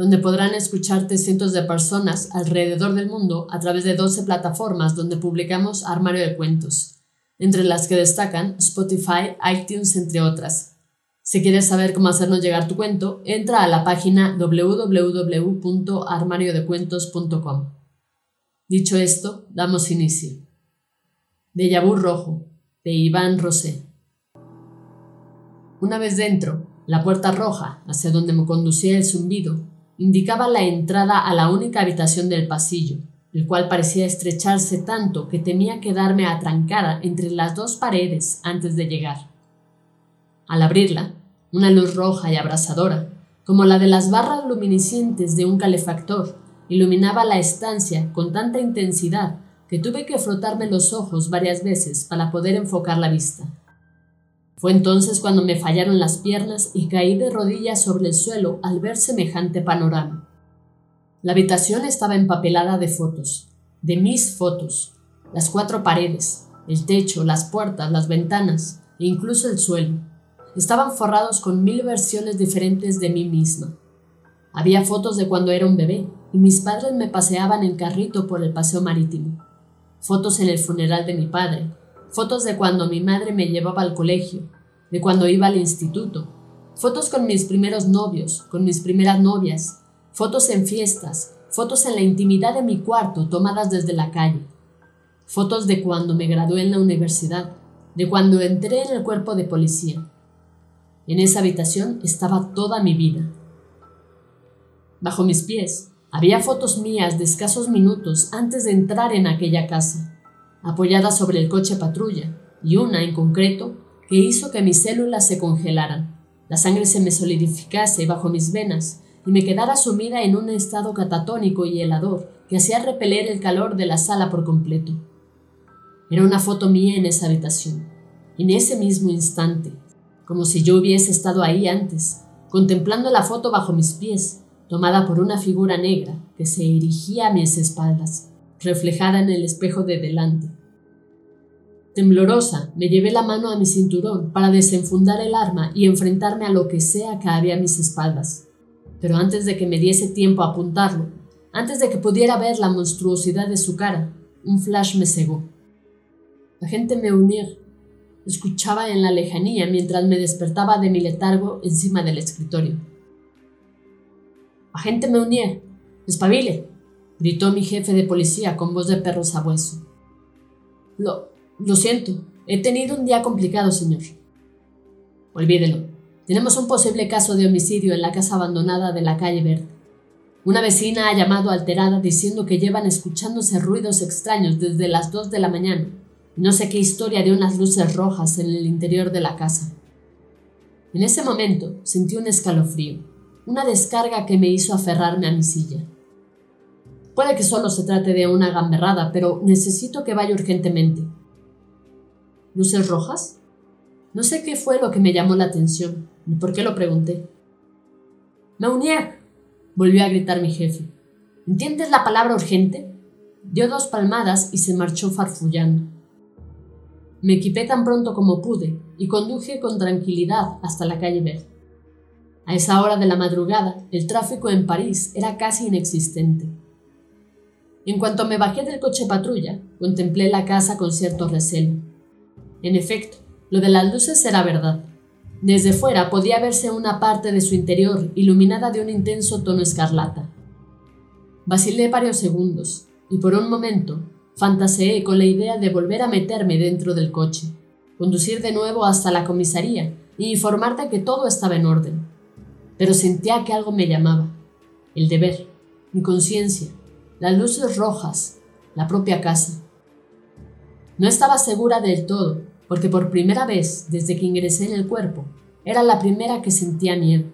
donde podrán escucharte cientos de personas alrededor del mundo a través de 12 plataformas donde publicamos Armario de Cuentos, entre las que destacan Spotify, iTunes, entre otras. Si quieres saber cómo hacernos llegar tu cuento, entra a la página www.armariodecuentos.com. Dicho esto, damos inicio. De Yabú Rojo, de Iván Rosé. Una vez dentro, la puerta roja, hacia donde me conducía el zumbido, indicaba la entrada a la única habitación del pasillo, el cual parecía estrecharse tanto que temía quedarme atrancada entre las dos paredes antes de llegar. Al abrirla, una luz roja y abrasadora, como la de las barras luminiscentes de un calefactor, iluminaba la estancia con tanta intensidad que tuve que frotarme los ojos varias veces para poder enfocar la vista. Fue entonces cuando me fallaron las piernas y caí de rodillas sobre el suelo al ver semejante panorama. La habitación estaba empapelada de fotos, de mis fotos, las cuatro paredes, el techo, las puertas, las ventanas e incluso el suelo. Estaban forrados con mil versiones diferentes de mí misma. Había fotos de cuando era un bebé y mis padres me paseaban en carrito por el paseo marítimo. Fotos en el funeral de mi padre, fotos de cuando mi madre me llevaba al colegio, de cuando iba al instituto, fotos con mis primeros novios, con mis primeras novias, fotos en fiestas, fotos en la intimidad de mi cuarto tomadas desde la calle, fotos de cuando me gradué en la universidad, de cuando entré en el cuerpo de policía. En esa habitación estaba toda mi vida. Bajo mis pies había fotos mías de escasos minutos antes de entrar en aquella casa apoyada sobre el coche patrulla, y una en concreto que hizo que mis células se congelaran, la sangre se me solidificase bajo mis venas y me quedara sumida en un estado catatónico y helador que hacía repeler el calor de la sala por completo. Era una foto mía en esa habitación, en ese mismo instante, como si yo hubiese estado ahí antes, contemplando la foto bajo mis pies, tomada por una figura negra que se erigía a mis espaldas reflejada en el espejo de delante. Temblorosa, me llevé la mano a mi cinturón para desenfundar el arma y enfrentarme a lo que sea que había a mis espaldas. Pero antes de que me diese tiempo a apuntarlo, antes de que pudiera ver la monstruosidad de su cara, un flash me cegó. Agente Meunier escuchaba en la lejanía mientras me despertaba de mi letargo encima del escritorio. Agente Meunier, espabile, gritó mi jefe de policía con voz de perro sabueso. Lo, lo siento, he tenido un día complicado, señor. Olvídelo. Tenemos un posible caso de homicidio en la casa abandonada de la calle Verde. Una vecina ha llamado alterada diciendo que llevan escuchándose ruidos extraños desde las dos de la mañana no sé qué historia de unas luces rojas en el interior de la casa. En ese momento sentí un escalofrío, una descarga que me hizo aferrarme a mi silla. Puede que solo se trate de una gamberrada, pero necesito que vaya urgentemente. ¿Luces rojas? No sé qué fue lo que me llamó la atención, ni por qué lo pregunté. Meunier, volvió a gritar mi jefe. ¿Entiendes la palabra urgente? Dio dos palmadas y se marchó farfullando. Me equipé tan pronto como pude y conduje con tranquilidad hasta la calle Verde. A esa hora de la madrugada, el tráfico en París era casi inexistente. En cuanto me bajé del coche patrulla, contemplé la casa con cierto recelo. En efecto, lo de las luces era verdad. Desde fuera podía verse una parte de su interior iluminada de un intenso tono escarlata. Vacilé varios segundos y por un momento fantaseé con la idea de volver a meterme dentro del coche, conducir de nuevo hasta la comisaría y informarte que todo estaba en orden. Pero sentía que algo me llamaba, el deber, mi conciencia, las luces rojas, la propia casa. No estaba segura del todo, porque por primera vez desde que ingresé en el cuerpo, era la primera que sentía miedo.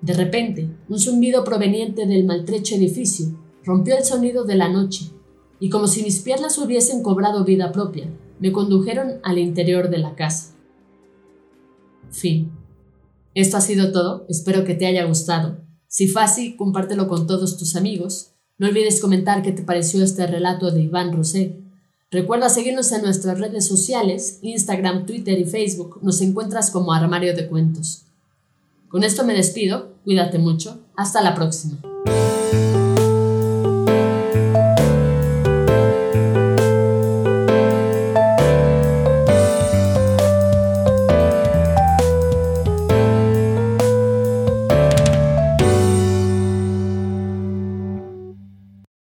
De repente, un zumbido proveniente del maltrecho edificio rompió el sonido de la noche, y como si mis piernas hubiesen cobrado vida propia, me condujeron al interior de la casa. Fin. Esto ha sido todo, espero que te haya gustado. Si fue así, compártelo con todos tus amigos. No olvides comentar qué te pareció este relato de Iván Rosé. Recuerda seguirnos en nuestras redes sociales, Instagram, Twitter y Facebook. Nos encuentras como Armario de Cuentos. Con esto me despido, cuídate mucho, hasta la próxima.